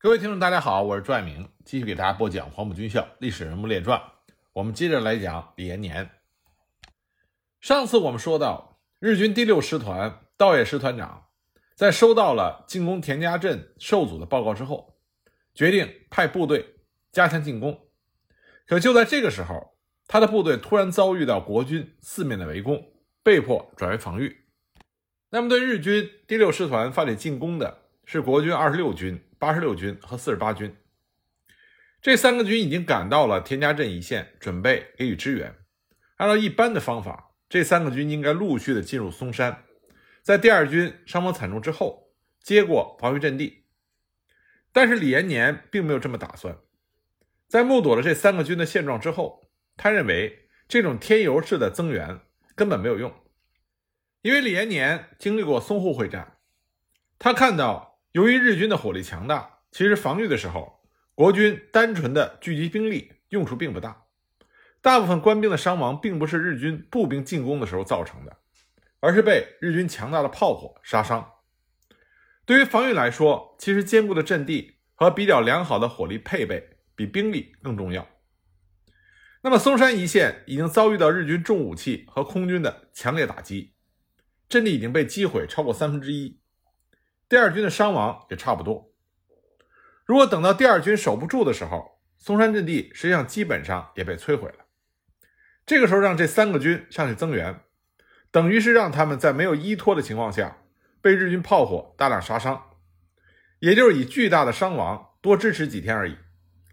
各位听众，大家好，我是朱爱明，继续给大家播讲《黄埔军校历史人物列传》。我们接着来讲李延年。上次我们说到，日军第六师团道野师团长在收到了进攻田家镇受阻的报告之后，决定派部队加强进攻。可就在这个时候，他的部队突然遭遇到国军四面的围攻，被迫转为防御。那么，对日军第六师团发起进攻的是国军二十六军。八十六军和四十八军，这三个军已经赶到了田家镇一线，准备给予支援。按照一般的方法，这三个军应该陆续的进入松山，在第二军伤亡惨重之后，接过防御阵地。但是李延年并没有这么打算。在目睹了这三个军的现状之后，他认为这种添油式的增援根本没有用，因为李延年经历过淞沪会战，他看到。由于日军的火力强大，其实防御的时候，国军单纯的聚集兵力用处并不大。大部分官兵的伤亡并不是日军步兵进攻的时候造成的，而是被日军强大的炮火杀伤。对于防御来说，其实坚固的阵地和比较良好的火力配备比兵力更重要。那么松山一线已经遭遇到日军重武器和空军的强烈打击，阵地已经被击毁超过三分之一。第二军的伤亡也差不多。如果等到第二军守不住的时候，松山阵地实际上基本上也被摧毁了。这个时候让这三个军上去增援，等于是让他们在没有依托的情况下被日军炮火大量杀伤，也就是以巨大的伤亡多支持几天而已，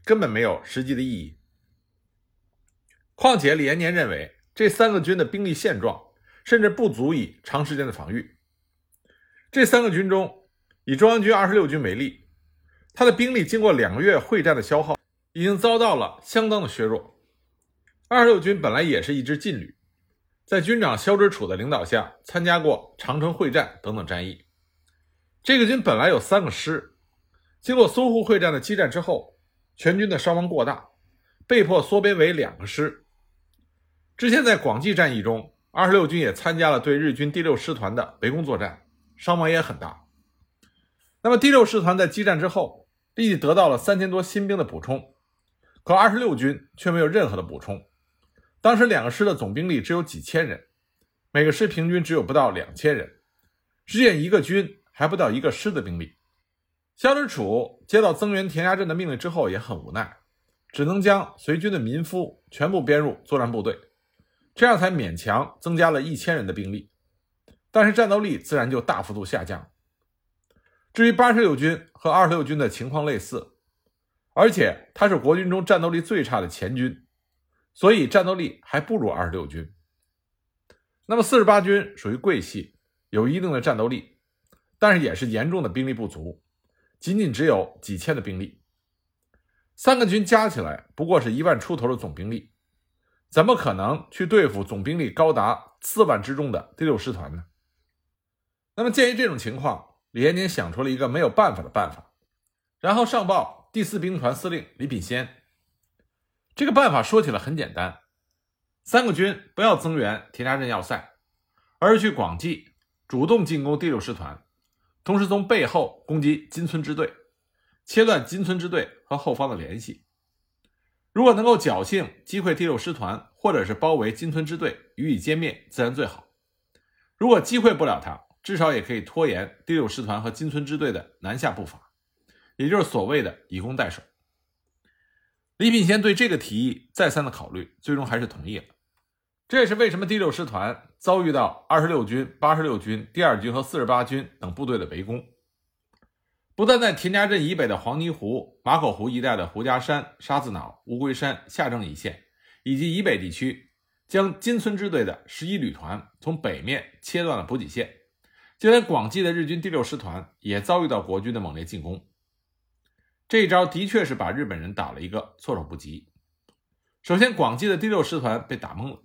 根本没有实际的意义。况且李延年认为这三个军的兵力现状甚至不足以长时间的防御。这三个军中。以中央军二十六军为例，他的兵力经过两个月会战的消耗，已经遭到了相当的削弱。二十六军本来也是一支劲旅，在军长萧之楚的领导下，参加过长城会战等等战役。这个军本来有三个师，经过淞沪会战的激战之后，全军的伤亡过大，被迫缩编为两个师。之前在广济战役中，二十六军也参加了对日军第六师团的围攻作战，伤亡也很大。那么第六师团在激战之后，立即得到了三千多新兵的补充，可二十六军却没有任何的补充。当时两个师的总兵力只有几千人，每个师平均只有不到两千人，实现一个军还不到一个师的兵力。萧之楚接到增援田家镇的命令之后也很无奈，只能将随军的民夫全部编入作战部队，这样才勉强增加了一千人的兵力，但是战斗力自然就大幅度下降。至于八十六军和二十六军的情况类似，而且他是国军中战斗力最差的前军，所以战斗力还不如二十六军。那么四十八军属于桂系，有一定的战斗力，但是也是严重的兵力不足，仅仅只有几千的兵力。三个军加起来不过是一万出头的总兵力，怎么可能去对付总兵力高达四万之众的第六师团呢？那么鉴于这种情况。李延年想出了一个没有办法的办法，然后上报第四兵团司令李品仙。这个办法说起来很简单：三个军不要增援田家镇要塞，而是去广济主动进攻第六师团，同时从背后攻击金村支队，切断金村支队和后方的联系。如果能够侥幸击溃第六师团，或者是包围金村支队予以歼灭，自然最好。如果击溃不了他，至少也可以拖延第六师团和金村支队的南下步伐，也就是所谓的以攻代守。李品仙对这个提议再三的考虑，最终还是同意了。这也是为什么第六师团遭遇到二十六军、八十六军、第二军和四十八军等部队的围攻。不但在田家镇以北的黄泥湖、马口湖一带的胡家山、沙子脑、乌龟山、下郑一线，以及以北地区，将金村支队的十一旅团从北面切断了补给线。就连广济的日军第六师团也遭遇到国军的猛烈进攻，这一招的确是把日本人打了一个措手不及。首先，广济的第六师团被打懵了，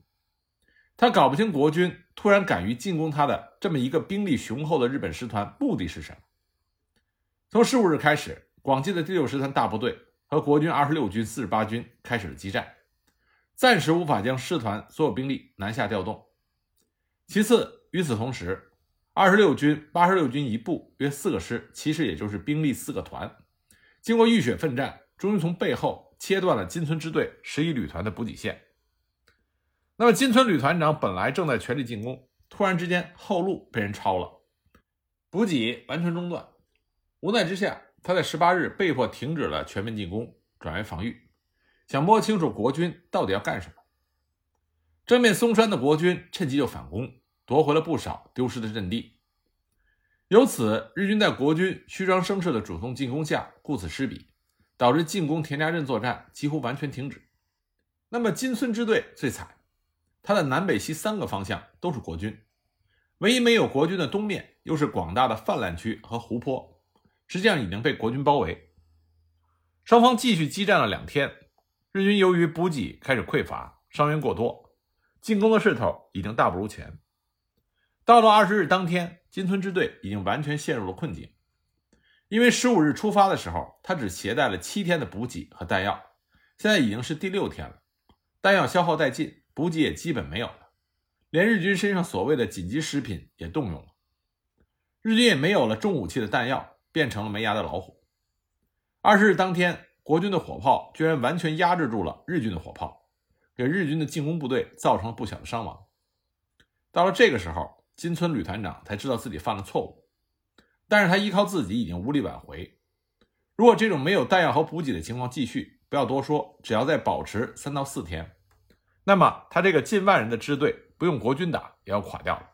他搞不清国军突然敢于进攻他的这么一个兵力雄厚的日本师团目的是什么。从十五日开始，广济的第六师团大部队和国军二十六军、四十八军开始了激战，暂时无法将师团所有兵力南下调动。其次，与此同时，二十六军、八十六军一部约四个师，其实也就是兵力四个团，经过浴血奋战，终于从背后切断了金村支队十一旅团的补给线。那么金村旅团长本来正在全力进攻，突然之间后路被人抄了，补给完全中断。无奈之下，他在十八日被迫停止了全面进攻，转为防御，想摸清楚国军到底要干什么。正面松山的国军趁机就反攻，夺回了不少丢失的阵地。由此，日军在国军虚张声势的主动进攻下，顾此失彼，导致进攻田家镇作战几乎完全停止。那么金村支队最惨，它的南北西三个方向都是国军，唯一没有国军的东面又是广大的泛滥区和湖泊，实际上已经被国军包围。双方继续激战了两天，日军由于补给开始匮乏，伤员过多，进攻的势头已经大不如前。到了二十日当天。金村支队已经完全陷入了困境，因为十五日出发的时候，他只携带了七天的补给和弹药，现在已经是第六天了，弹药消耗殆尽，补给也基本没有了，连日军身上所谓的紧急食品也动用了，日军也没有了重武器的弹药，变成了没牙的老虎。二十日当天，国军的火炮居然完全压制住了日军的火炮，给日军的进攻部队造成了不小的伤亡。到了这个时候。金村旅团长才知道自己犯了错误，但是他依靠自己已经无力挽回。如果这种没有弹药和补给的情况继续，不要多说，只要再保持三到四天，那么他这个近万人的支队不用国军打也要垮掉了。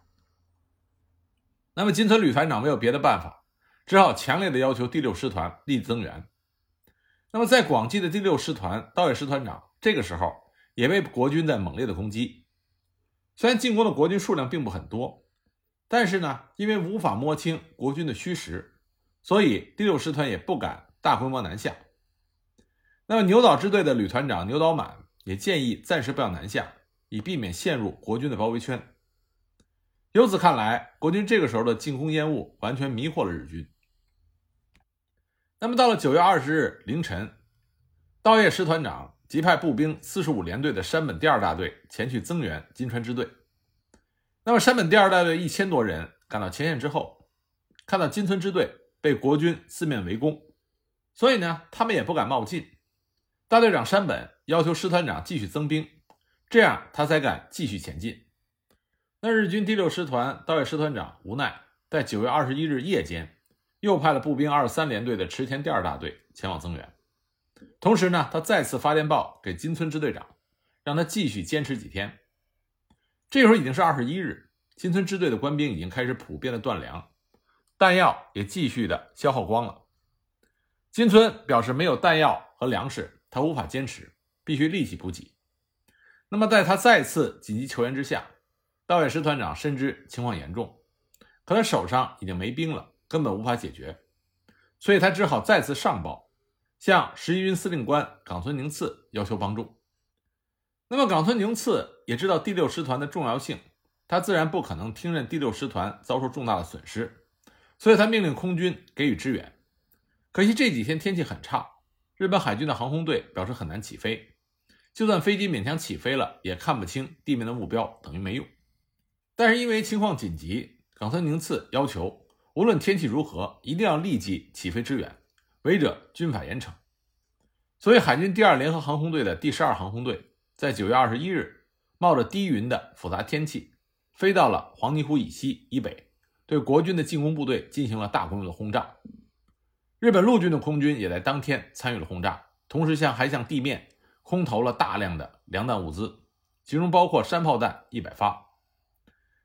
那么金村旅团长没有别的办法，只好强烈的要求第六师团立即增援。那么在广济的第六师团道野师团长这个时候也被国军在猛烈的攻击，虽然进攻的国军数量并不很多。但是呢，因为无法摸清国军的虚实，所以第六师团也不敢大规模南下。那么牛岛支队的旅团长牛岛满也建议暂时不要南下，以避免陷入国军的包围圈。由此看来，国军这个时候的进攻烟雾完全迷惑了日军。那么到了九月二十日凌晨，道叶师团长即派步兵四十五联队的山本第二大队前去增援金川支队。那么山本第二大队一千多人赶到前线之后，看到金村支队被国军四面围攻，所以呢，他们也不敢冒进。大队长山本要求师团长继续增兵，这样他才敢继续前进。那日军第六师团道野师团长无奈，在九月二十一日夜间，又派了步兵二十三联队的池田第二大队前往增援。同时呢，他再次发电报给金村支队长，让他继续坚持几天。这时候已经是二十一日，金村支队的官兵已经开始普遍的断粮，弹药也继续的消耗光了。金村表示没有弹药和粮食，他无法坚持，必须立即补给。那么在他再次紧急求援之下，道野师团长深知情况严重，可他手上已经没兵了，根本无法解决，所以他只好再次上报，向十一军司令官冈村宁次要求帮助。那么，冈村宁次也知道第六师团的重要性，他自然不可能听任第六师团遭受重大的损失，所以他命令空军给予支援。可惜这几天天气很差，日本海军的航空队表示很难起飞，就算飞机勉强起飞了，也看不清地面的目标，等于没用。但是因为情况紧急，冈村宁次要求无论天气如何，一定要立即起飞支援，违者军法严惩。所以，海军第二联合航空队的第十二航空队。在九月二十一日，冒着低云的复杂天气，飞到了黄泥湖以西以北，对国军的进攻部队进行了大规模的轰炸。日本陆军的空军也在当天参与了轰炸，同时向还向地面空投了大量的粮弹物资，其中包括山炮弹一百发。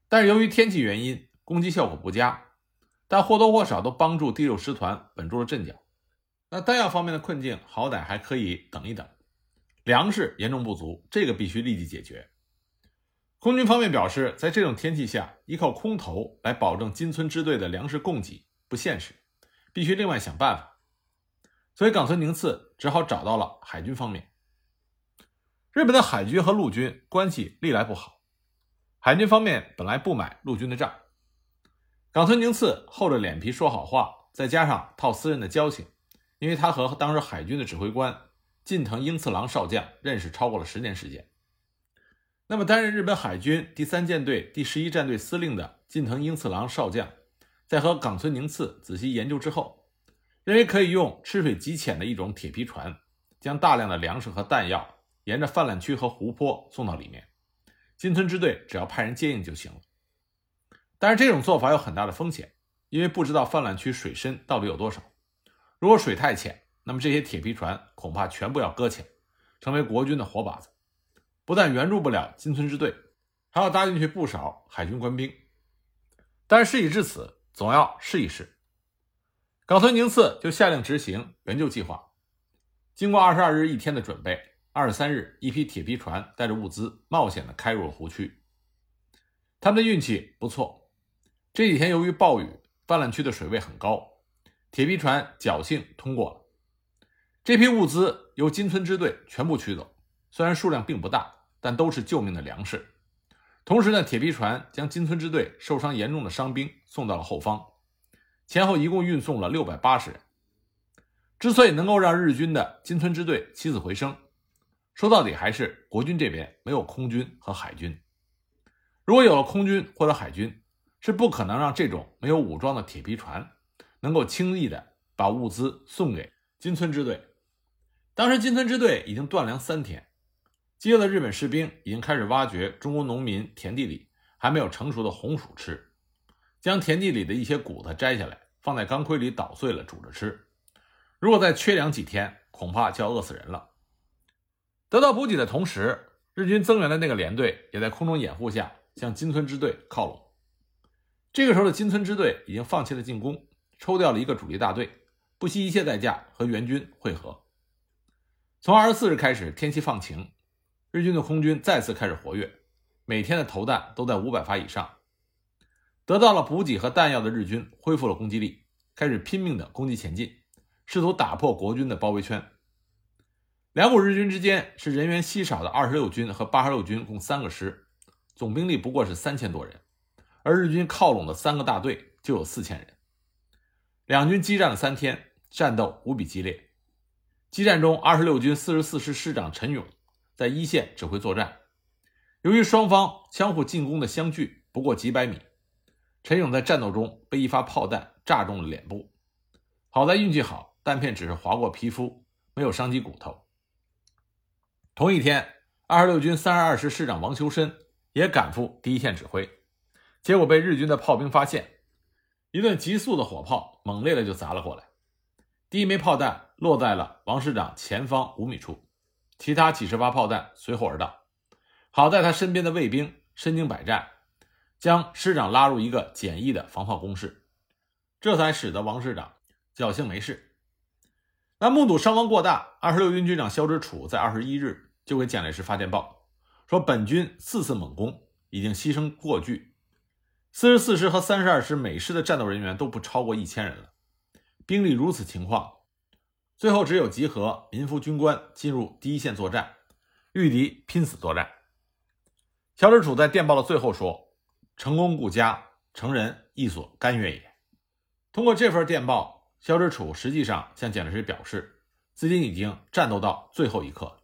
但是由于天气原因，攻击效果不佳，但或多或少都帮助第六师团稳住了阵脚。那弹药方面的困境，好歹还可以等一等。粮食严重不足，这个必须立即解决。空军方面表示，在这种天气下，依靠空投来保证金村支队的粮食供给不现实，必须另外想办法。所以，冈村宁次只好找到了海军方面。日本的海军和陆军关系历来不好，海军方面本来不买陆军的账，冈村宁次厚着脸皮说好话，再加上套私人的交情，因为他和当时海军的指挥官。近藤英次郎少将认识超过了十年时间。那么，担任日本海军第三舰队第十一战队司令的近藤英次郎少将，在和冈村宁次仔细研究之后，认为可以用吃水极浅的一种铁皮船，将大量的粮食和弹药沿着泛滥区和湖泊送到里面，金村支队只要派人接应就行了。但是这种做法有很大的风险，因为不知道泛滥区水深到底有多少。如果水太浅，那么这些铁皮船恐怕全部要搁浅，成为国军的活靶子，不但援助不了金村支队，还要搭进去不少海军官兵。但事已至此，总要试一试。冈村宁次就下令执行援救计划。经过二十二日一天的准备，二十三日，一批铁皮船带着物资冒险地开入了湖区。他们的运气不错，这几天由于暴雨，泛滥区的水位很高，铁皮船侥幸通过了。这批物资由金村支队全部取走，虽然数量并不大，但都是救命的粮食。同时呢，铁皮船将金村支队受伤严重的伤兵送到了后方。前后一共运送了六百八十人。之所以能够让日军的金村支队起死回生，说到底还是国军这边没有空军和海军。如果有了空军或者海军，是不可能让这种没有武装的铁皮船能够轻易的把物资送给金村支队。当时金村支队已经断粮三天，饥饿的日本士兵已经开始挖掘中国农民田地里还没有成熟的红薯吃。将田地里的一些谷子摘下来，放在钢盔里捣碎了煮着吃。如果再缺粮几天，恐怕就要饿死人了。得到补给的同时，日军增援的那个连队也在空中掩护下向金村支队靠拢。这个时候的金村支队已经放弃了进攻，抽调了一个主力大队，不惜一切代价和援军会合。从二十四日开始，天气放晴，日军的空军再次开始活跃，每天的投弹都在五百发以上。得到了补给和弹药的日军恢复了攻击力，开始拼命的攻击前进，试图打破国军的包围圈。两股日军之间是人员稀少的二十六军和八十六军共三个师，总兵力不过是三千多人，而日军靠拢的三个大队就有四千人。两军激战了三天，战斗无比激烈。激战中，二十六军四十四师师长陈勇在一线指挥作战，由于双方相互进攻的相距不过几百米。陈勇在战斗中被一发炮弹炸中了脸部，好在运气好，弹片只是划过皮肤，没有伤及骨头。同一天，二十六军三十二师师长王修身也赶赴第一线指挥，结果被日军的炮兵发现，一顿急速的火炮猛烈的就砸了过来。第一枚炮弹落在了王师长前方五米处，其他几十发炮弹随后而到，好在他身边的卫兵身经百战。将师长拉入一个简易的防炮工事，这才使得王师长侥幸没事。那目睹伤亡过大，二十六军军长肖之楚在二十一日就给蒋介石发电报，说本军四次猛攻已经牺牲过巨，四十四师和三十二师每师的战斗人员都不超过一千人了，兵力如此情况，最后只有集合民夫军官进入第一线作战，御敌拼死作战。肖之楚在电报的最后说。成功顾家，成人亦所甘愿也。通过这份电报，肖之楚实际上向蒋介石表示，自己已经战斗到最后一刻。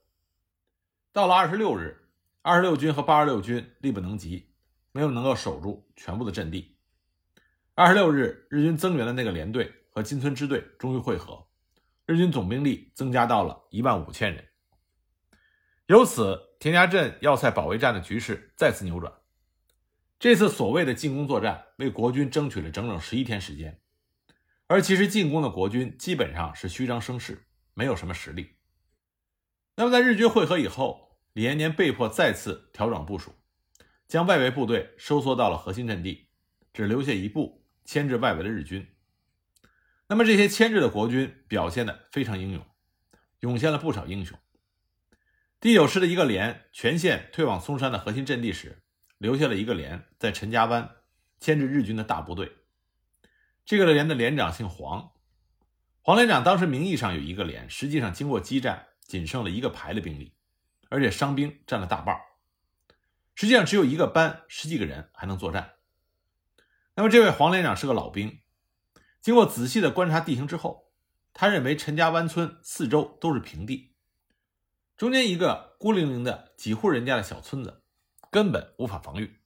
到了二十六日，二十六军和八十六军力不能及，没有能够守住全部的阵地。二十六日，日军增援的那个连队和金村支队终于会合，日军总兵力增加到了一万五千人。由此，田家镇要塞保卫战的局势再次扭转。这次所谓的进攻作战为国军争取了整整十一天时间，而其实进攻的国军基本上是虚张声势，没有什么实力。那么在日军会合以后，李延年被迫再次调整部署，将外围部队收缩到了核心阵地，只留下一部牵制外围的日军。那么这些牵制的国军表现的非常英勇，涌现了不少英雄。第九师的一个连全线退往松山的核心阵地时。留下了一个连在陈家湾牵制日军的大部队。这个连的连长姓黄，黄连长当时名义上有一个连，实际上经过激战仅剩了一个排的兵力，而且伤兵占了大半实际上只有一个班十几个人还能作战。那么这位黄连长是个老兵，经过仔细的观察地形之后，他认为陈家湾村四周都是平地，中间一个孤零零的几户人家的小村子。根本无法防御。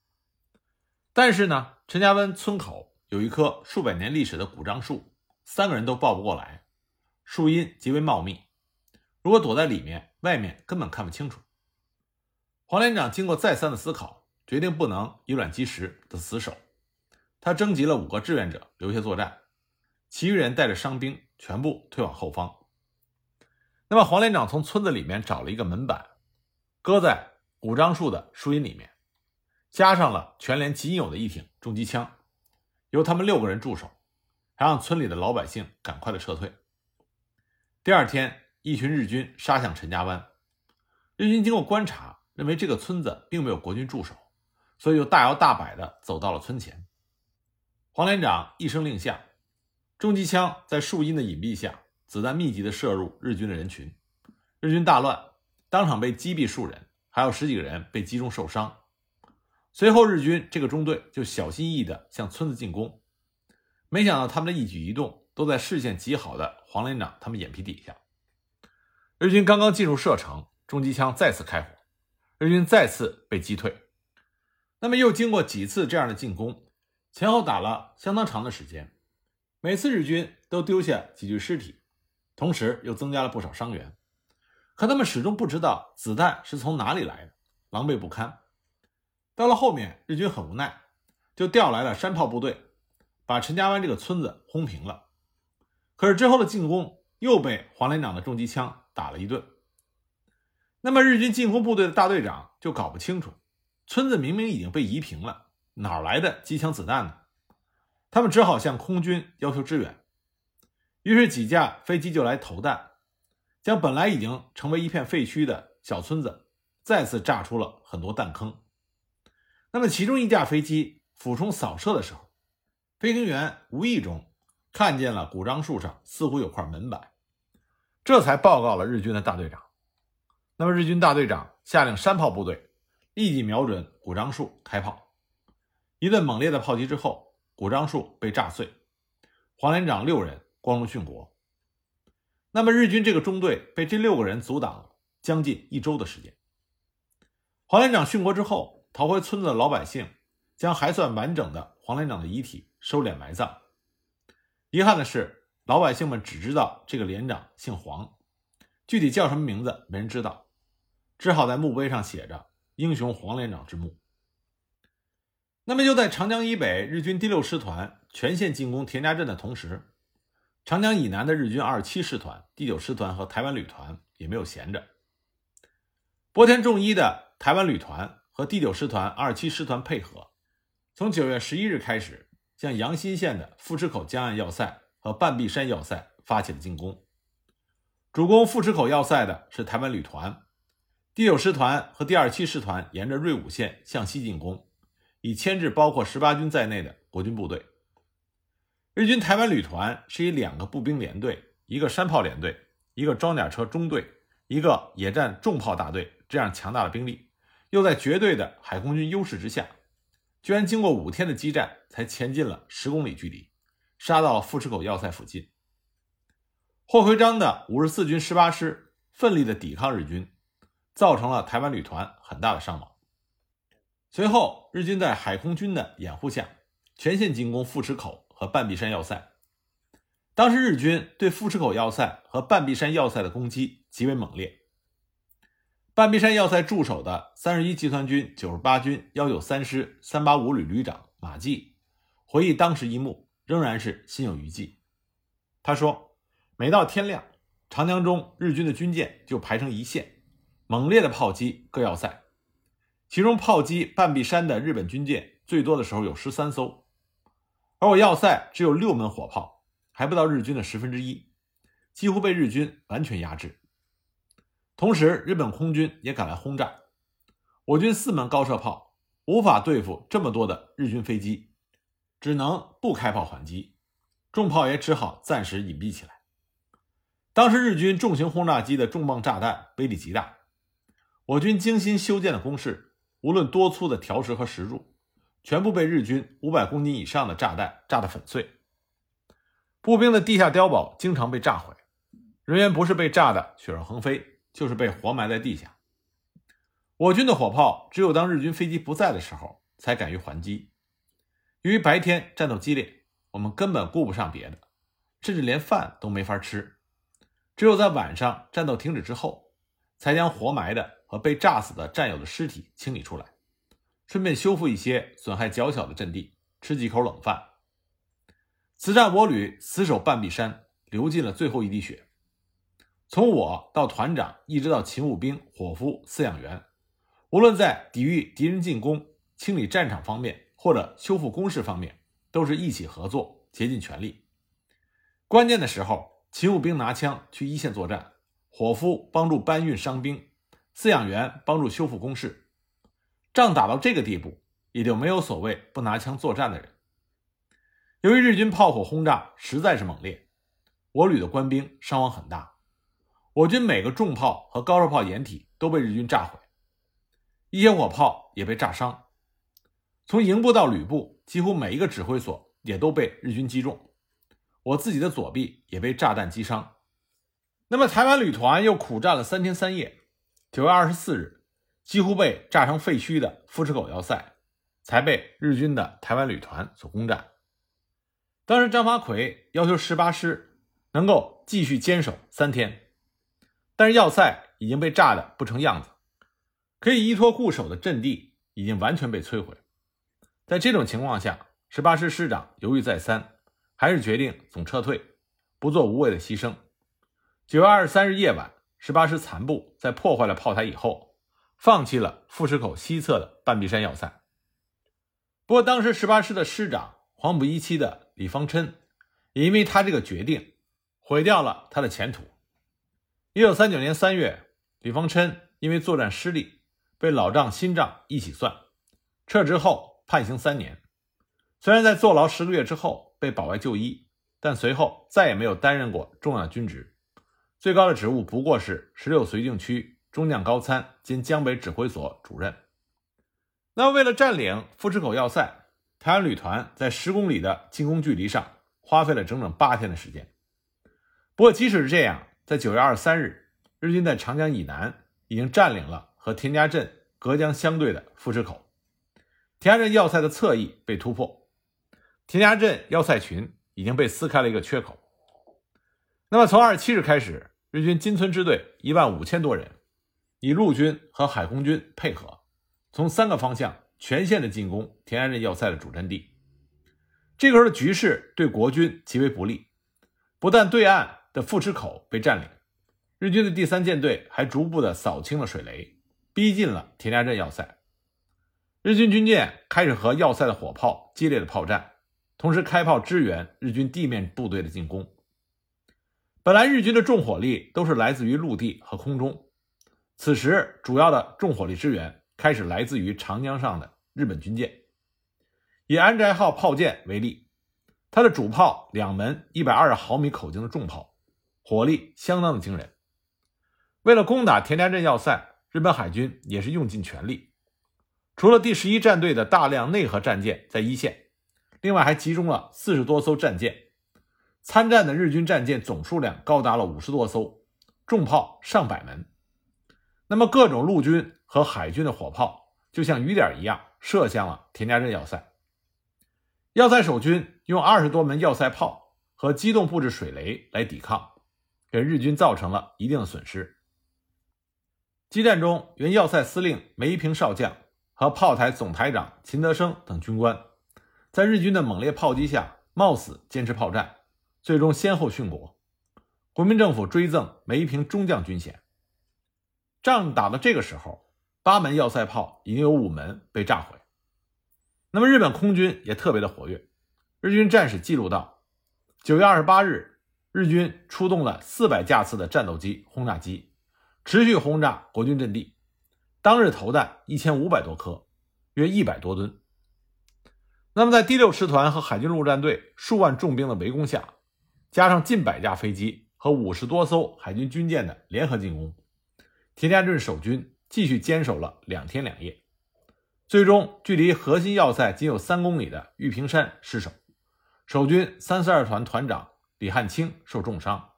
但是呢，陈家湾村口有一棵数百年历史的古樟树，三个人都抱不过来，树荫极为茂密，如果躲在里面，外面根本看不清楚。黄连长经过再三的思考，决定不能以卵击石的死守。他征集了五个志愿者留下作战，其余人带着伤兵全部退往后方。那么，黄连长从村子里面找了一个门板，搁在古樟树的树荫里面，加上了全连仅有的一挺重机枪，由他们六个人驻守，还让村里的老百姓赶快的撤退。第二天，一群日军杀向陈家湾，日军经过观察。认为这个村子并没有国军驻守，所以就大摇大摆的走到了村前。黄连长一声令下，重机枪在树荫的隐蔽下，子弹密集地射入日军的人群，日军大乱，当场被击毙数人，还有十几个人被击中受伤。随后，日军这个中队就小心翼翼地向村子进攻，没想到他们的一举一动都在视线极好的黄连长他们眼皮底下。日军刚刚进入射程，重机枪再次开火。日军再次被击退，那么又经过几次这样的进攻，前后打了相当长的时间，每次日军都丢下几具尸体，同时又增加了不少伤员，可他们始终不知道子弹是从哪里来的，狼狈不堪。到了后面，日军很无奈，就调来了山炮部队，把陈家湾这个村子轰平了。可是之后的进攻又被黄连长的重机枪打了一顿。那么日军进攻部队的大队长就搞不清楚，村子明明已经被夷平了，哪来的机枪子弹呢？他们只好向空军要求支援。于是几架飞机就来投弹，将本来已经成为一片废墟的小村子再次炸出了很多弹坑。那么其中一架飞机俯冲扫射的时候，飞行员无意中看见了古樟树上似乎有块门板，这才报告了日军的大队长。那么，日军大队长下令山炮部队立即瞄准古樟树开炮。一顿猛烈的炮击之后，古樟树被炸碎，黄连长六人光荣殉国。那么，日军这个中队被这六个人阻挡了将近一周的时间。黄连长殉国之后，逃回村子的老百姓将还算完整的黄连长的遗体收敛埋葬。遗憾的是，老百姓们只知道这个连长姓黄，具体叫什么名字没人知道。只好在墓碑上写着“英雄黄连长之墓”。那么，就在长江以北日军第六师团全线进攻田家镇的同时，长江以南的日军二七师团、第九师团和台湾旅团也没有闲着。波田重一的台湾旅团和第九师团、二七师团配合，从九月十一日开始，向阳新县的富池口江岸要塞和半壁山要塞发起了进攻。主攻富池口要塞的是台湾旅团。第九师团和第二七师团沿着瑞武线向西进攻，以牵制包括十八军在内的国军部队。日军台湾旅团是以两个步兵连队、一个山炮连队、一个装甲车中队、一个野战重炮大队这样强大的兵力，又在绝对的海空军优势之下，居然经过五天的激战才前进了十公里距离，杀到了富池口要塞附近。霍奎章的五十四军十八师奋力的抵抗日军。造成了台湾旅团很大的伤亡。随后，日军在海空军的掩护下，全线进攻富池口和半壁山要塞。当时，日军对富池口要塞和半壁山要塞的攻击极为猛烈。半壁山要塞驻守的三十一集团军九十八军幺九三师三八五旅旅长马季回忆当时一幕，仍然是心有余悸。他说：“每到天亮，长江中日军的军舰就排成一线。”猛烈的炮击各要塞，其中炮击半壁山的日本军舰最多的时候有十三艘，而我要塞只有六门火炮，还不到日军的十分之一，几乎被日军完全压制。同时，日本空军也赶来轰炸，我军四门高射炮无法对付这么多的日军飞机，只能不开炮还击，重炮也只好暂时隐蔽起来。当时日军重型轰炸机的重磅炸弹威力极大。我军精心修建的工事，无论多粗的条石和石柱，全部被日军五百公斤以上的炸弹炸得粉碎。步兵的地下碉堡经常被炸毁，人员不是被炸得血肉横飞，就是被活埋在地下。我军的火炮只有当日军飞机不在的时候才敢于还击。由于白天战斗激烈，我们根本顾不上别的，甚至连饭都没法吃。只有在晚上战斗停止之后，才将活埋的和被炸死的战友的尸体清理出来，顺便修复一些损害较小的阵地，吃几口冷饭。此战我旅死守半壁山，流尽了最后一滴血。从我到团长，一直到勤务兵、伙夫、饲养员，无论在抵御敌人进攻、清理战场方面，或者修复工事方面，都是一起合作，竭尽全力。关键的时候，勤务兵拿枪去一线作战，伙夫帮助搬运伤兵，饲养员帮助修复工事。仗打到这个地步，也就没有所谓不拿枪作战的人。由于日军炮火轰炸实在是猛烈，我旅的官兵伤亡很大。我军每个重炮和高射炮掩体都被日军炸毁，一些火炮也被炸伤。从营部到旅部，几乎每一个指挥所也都被日军击中。我自己的左臂也被炸弹击伤。那么，台湾旅团又苦战了三天三夜，九月二十四日，几乎被炸成废墟的富池口要塞，才被日军的台湾旅团所攻占。当时，张发奎要求十八师能够继续坚守三天，但是要塞已经被炸得不成样子，可以依托固守的阵地已经完全被摧毁。在这种情况下，十八师师长犹豫再三。还是决定总撤退，不做无谓的牺牲。九月二十三日夜晚，十八师残部在破坏了炮台以后，放弃了富士口西侧的半壁山要塞。不过，当时十八师的师长黄埔一期的李方琛，也因为他这个决定，毁掉了他的前途。一九三九年三月，李方琛因为作战失利，被老账新账一起算，撤职后判刑三年。虽然在坐牢十个月之后，被保外就医，但随后再也没有担任过重要军职，最高的职务不过是十六绥靖区中将高参兼江北指挥所主任。那为了占领富池口要塞，台湾旅团在十公里的进攻距离上花费了整整八天的时间。不过即使是这样，在九月二十三日，日军在长江以南已经占领了和田家镇隔江相对的富池口，田家镇要塞的侧翼被突破。田家镇要塞群已经被撕开了一个缺口。那么，从二十七日开始，日军金村支队一万五千多人，以陆军和海空军配合，从三个方向全线的进攻田家镇要塞的主阵地。这个时候的局势对国军极为不利，不但对岸的富池口被占领，日军的第三舰队还逐步的扫清了水雷，逼近了田家镇要塞。日军军舰开始和要塞的火炮激烈的炮战。同时开炮支援日军地面部队的进攻。本来日军的重火力都是来自于陆地和空中，此时主要的重火力支援开始来自于长江上的日本军舰。以安宅号炮舰为例，它的主炮两门一百二十毫米口径的重炮，火力相当的惊人。为了攻打田家镇要塞，日本海军也是用尽全力，除了第十一战队的大量内河战舰在一线。另外还集中了四十多艘战舰，参战的日军战舰总数量高达了五十多艘，重炮上百门。那么各种陆军和海军的火炮就像雨点一样射向了田家镇要塞。要塞守军用二十多门要塞炮和机动布置水雷来抵抗，给日军造成了一定的损失。激战中，原要塞司令梅一平少将和炮台总台长秦德生等军官。在日军的猛烈炮击下，冒死坚持炮战，最终先后殉国。国民政府追赠梅一平中将军衔。仗打到这个时候，八门要塞炮已经有五门被炸毁。那么日本空军也特别的活跃。日军战士记录到，九月二十八日，日军出动了四百架次的战斗机、轰炸机，持续轰炸国军阵地。当日投弹一千五百多颗，约一百多吨。那么，在第六师团和海军陆战队数万重兵的围攻下，加上近百架飞机和五十多艘海军军舰的联合进攻，田家镇守军继续坚守了两天两夜，最终距离核心要塞仅有三公里的玉屏山失守，守军三四二团团长李汉清受重伤。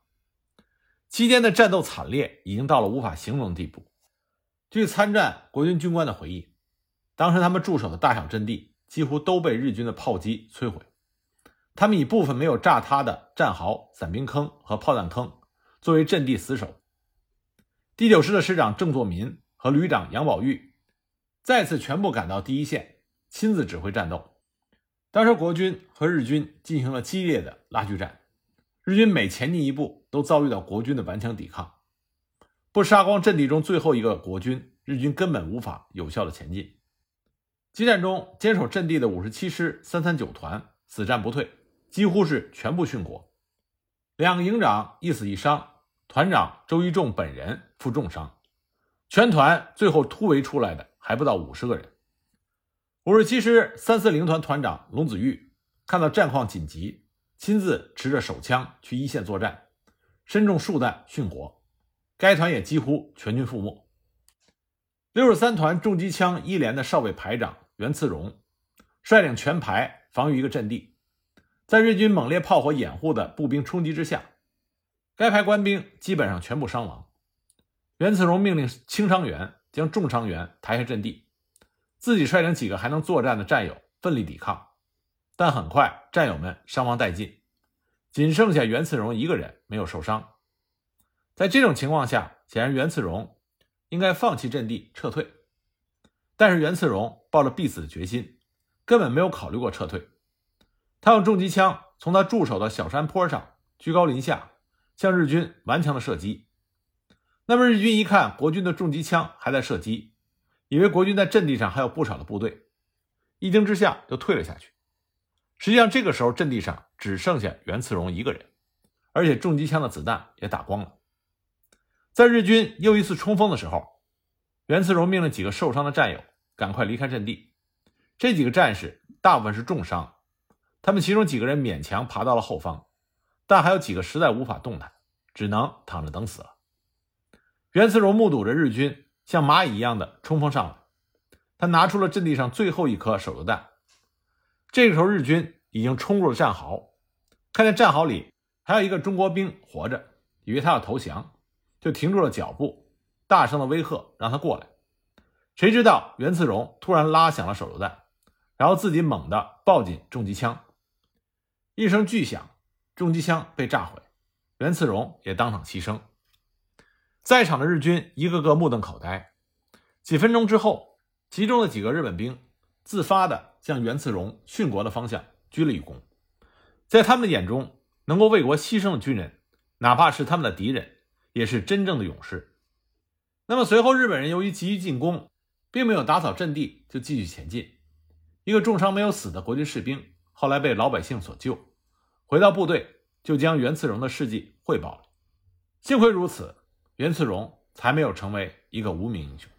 期间的战斗惨烈已经到了无法形容的地步。据参战国军军官的回忆，当时他们驻守的大小阵地。几乎都被日军的炮击摧毁，他们以部分没有炸塌的战壕、伞兵坑和炮弹坑，作为阵地死守。第九师的师长郑作民和旅长杨宝玉再次全部赶到第一线，亲自指挥战斗。当时国军和日军进行了激烈的拉锯战，日军每前进一步，都遭遇到国军的顽强抵抗。不杀光阵地中最后一个国军，日军根本无法有效的前进。激战中，坚守阵地的五十七师三三九团死战不退，几乎是全部殉国。两个营长一死一伤，团长周一仲本人负重伤。全团最后突围出来的还不到五十个人。五十七师三四零团团长龙子玉看到战况紧急，亲自持着手枪去一线作战，身中数弹殉国。该团也几乎全军覆没。六十三团重机枪一连的少尉排长袁次荣率领全排防御一个阵地，在日军猛烈炮火掩护的步兵冲击之下，该排官兵基本上全部伤亡。袁次荣命令轻伤员将重伤员抬下阵地，自己率领几个还能作战的战友奋力抵抗，但很快战友们伤亡殆尽，仅剩下袁次荣一个人没有受伤。在这种情况下，显然袁次荣应该放弃阵地撤退，但是袁次荣抱着必死的决心，根本没有考虑过撤退。他用重机枪从他驻守的小山坡上居高临下，向日军顽强的射击。那么日军一看国军的重机枪还在射击，以为国军在阵地上还有不少的部队，一惊之下就退了下去。实际上这个时候阵地上只剩下袁次荣一个人，而且重机枪的子弹也打光了。在日军又一次冲锋的时候，袁次荣命令几个受伤的战友赶快离开阵地。这几个战士大部分是重伤，他们其中几个人勉强爬到了后方，但还有几个实在无法动弹，只能躺着等死了。袁次荣目睹着日军像蚂蚁一样的冲锋上来，他拿出了阵地上最后一颗手榴弹。这个时候，日军已经冲入了战壕，看见战壕里还有一个中国兵活着，以为他要投降。就停住了脚步，大声的威吓让他过来。谁知道袁次荣突然拉响了手榴弹，然后自己猛地抱紧重机枪，一声巨响，重机枪被炸毁，袁次荣也当场牺牲。在场的日军一个个目瞪口呆。几分钟之后，其中的几个日本兵自发的向袁次荣殉国的方向鞠了一躬。在他们的眼中，能够为国牺牲的军人，哪怕是他们的敌人。也是真正的勇士。那么随后，日本人由于急于进攻，并没有打扫阵地，就继续前进。一个重伤没有死的国军士兵，后来被老百姓所救，回到部队就将袁次荣的事迹汇报了。幸亏如此，袁次荣才没有成为一个无名英雄。